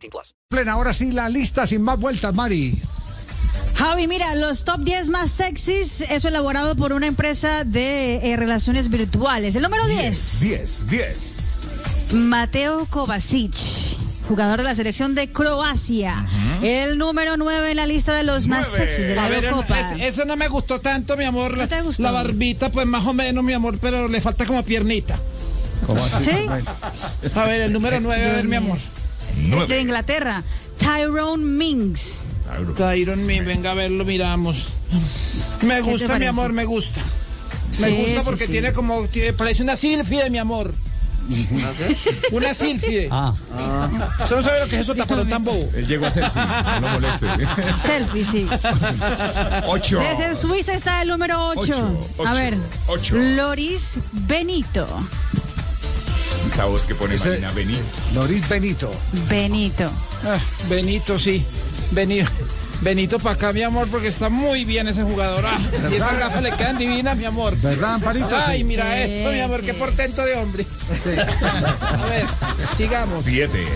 18 plus. Plena, ahora sí la lista sin más vueltas, Mari. Javi, mira, los top 10 más sexys, eso elaborado por una empresa de eh, relaciones virtuales. El número 10, 10, 10. Mateo Kovacic, jugador de la selección de Croacia. El número 9 en la lista de los más Nueve. sexys de la A ver, Eurocopa. es- eso no me gustó tanto, mi amor. ¿No te gustó? La barbita, pues más o menos, mi amor, pero le falta como piernita. ¿Sí? A ver, el número 9, a ver, mi amor. De 9. Inglaterra, Tyrone Mings. Tyron, mi, venga a verlo, miramos. Me gusta, mi amor, me gusta. Me Sí, gusta porque sí. tiene como, tiene- parece una sílfide, mi amor. Una sílfide. Ah. Usted no sabe lo que es eso, taparón tan bobo. Él llegó a selfie, no lo moleste. Selfie, sí. 8. Desde Suiza está el número 8. Ocho, A ocho, ver, ocho. Loris Benito. Esa voz que pone Ese- Marina Benito. Loris Benito. Benito. Ah, Benito, sí. Benito. Benito para acá, mi amor, porque está muy bien ese jugador. Ah, y esas gafas le quedan divinas, mi amor. ¿Verdad, Amparito? Ay, mira Sí, eso, mi amor, sí. qué portento de hombre. A ver, sigamos. 7.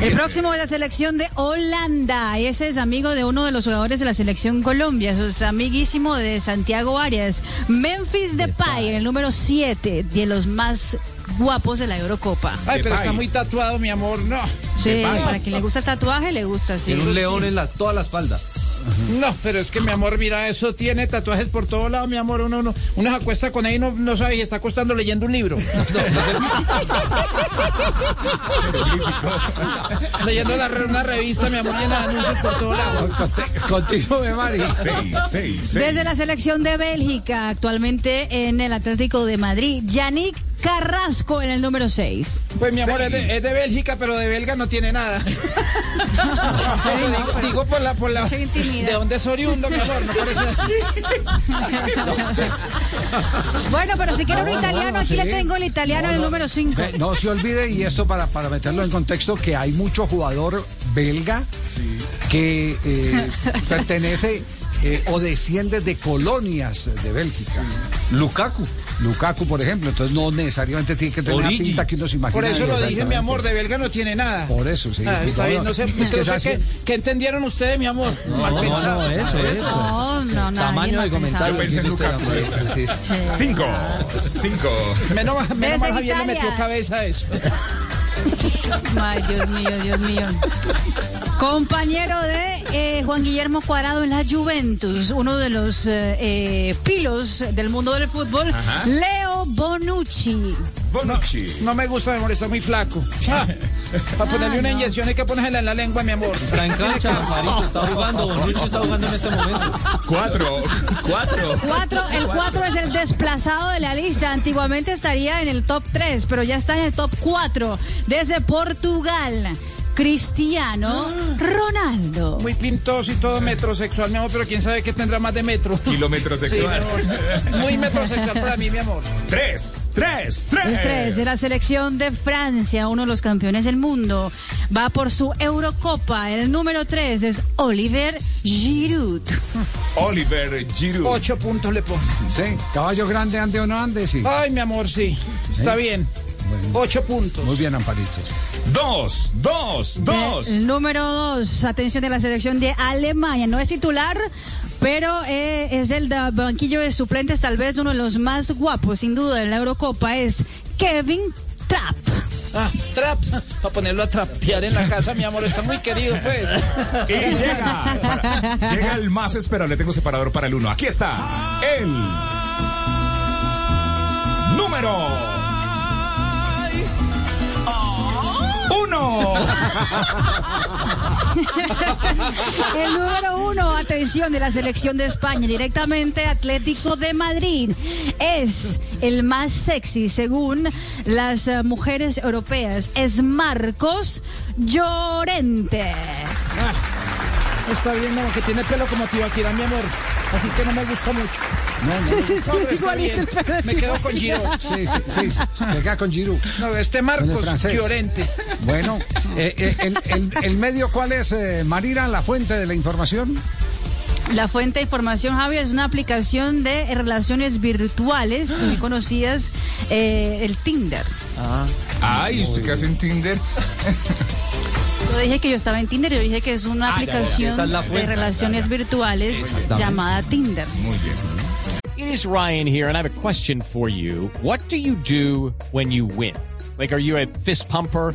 El próximo de la selección de Holanda. Ese es amigo de uno de los jugadores de la selección Colombia. Es amiguísimo de Santiago Arias. Memphis Depay, el número 7 de los más guapos de la Eurocopa. Ay, pero está muy tatuado, mi amor. No, Sí, para quien le gusta el tatuaje, le gusta, sí. Tiene un león en la, toda la espalda. No, pero es que mi amor, mira, eso tiene tatuajes por todos lados, mi amor. Uno, uno, uno se acuesta con él y no, no sabe y está acostando leyendo un libro. leyendo la, una revista, mi amor, llena de anuncios por todos lados. Continúe, Mari. 6, 6, Desde la selección de Bélgica, actualmente en el Atlético de Madrid, Yannick Carrasco en el número 6. Pues mi amor, es de, es de Bélgica, pero de belga no tiene nada. Pero digo, digo por la, por la, de dónde es oriundo, mi amor, no parece. Bueno, pero si quiere un No, italiano, no, aquí sí. le tengo el italiano en el número 5. Ve, No se olvide, y esto para, para meterlo en contexto, que hay mucho jugador belga que eh, pertenece eh, o desciende de colonias de Bélgica. Lukaku. Lukaku, por ejemplo, entonces no necesariamente tiene que tener la pinta que uno se imagina. Por eso lo dije, mi amor, de belga no tiene nada. Por eso, sí. Ah, sí, está bien, no sé, es es que que no es sé así. qué, qué entendieron ustedes, mi amor. Mal No, pensado. no, eso, eso. No, no, nadie Tamaño de comentario. Yo pensé en Dice usted, Lukaku. Rafael. Sí. 5. 5. Menos, mal- menos mal Javier le metió cabeza a eso. Ay, Dios mío, Dios mío. Compañero de eh, Juan Guillermo Cuadrado en la Juventus, uno de los eh, eh, pilos del mundo del fútbol, Ajá. Leo Bonucci. Bonucci. No me gusta, mi amor, está muy flaco. Ah, para ponerle una inyección hay que ponérsela en la lengua, mi amor. Está en cancha, Marito, está jugando. Bonucci está jugando en este momento. 4. 4. Cuatro, el 4 es el desplazado de la lista. Antiguamente estaría en el top 3, pero ya está en el top 4. Desde Portugal, Cristiano Ronaldo. Muy pintoso y todo metrosexual, mi amor, pero quién sabe qué tendrá más de metro. Kilómetro Sí. Muy metrosexual para mí, mi amor. 3. 3. 3. El 3 de la selección de Francia, uno de los campeones del mundo, va por su Eurocopa. El número 3 es Oliver Giroud. Oliver Giroud. Ocho puntos le pongo. Sí, caballo grande, ande o no ande, sí. Ay, mi amor, sí. Está bien. Ocho puntos. Muy bien, Amparitos. 2. 2. 2. El número 2, atención de la selección de Alemania. No es titular, pero eh, es el de banquillo de suplentes, tal vez uno de los más guapos, sin duda, en la Eurocopa. Es Kevin Trapp. Ah, trap. Para ponerlo a trapear en la casa, mi amor. Está muy querido, pues. Y llega. para- llega el más esperado. Le tengo separador para el 1. Aquí está. El. Número. El número uno, atención, de la selección de España, directamente Atlético de Madrid. Es el más sexy según las eh, mujeres europeas. Es Marcos Llorente. Está bien, no, que tiene pelo como Tibaquira, mi amor. Así que no me gusta mucho. No, no, Sí, sí, sí, es igualito. bien. el pelo. Me quedo con Giro. Sí, sí, sí, sí, se queda con Giroud. No, este Marcos francés. Llorente. Bueno, eh, eh, el, el- el medio cuál es, eh, Marina, la fuente de la información? La fuente de información, Javier, es una aplicación de relaciones virtuales muy conocidas, eh, el Tinder. Ay, ¿usted qué hace en Tinder? Yo dije que yo estaba en Tinder, yo dije que es una Ah, ya, ya, aplicación esa es de relaciones virtuales llamada Tinder. Muy bien. It is Ryan here, and I have a question for you. What do you do when you win? Like, are you a fist pumper?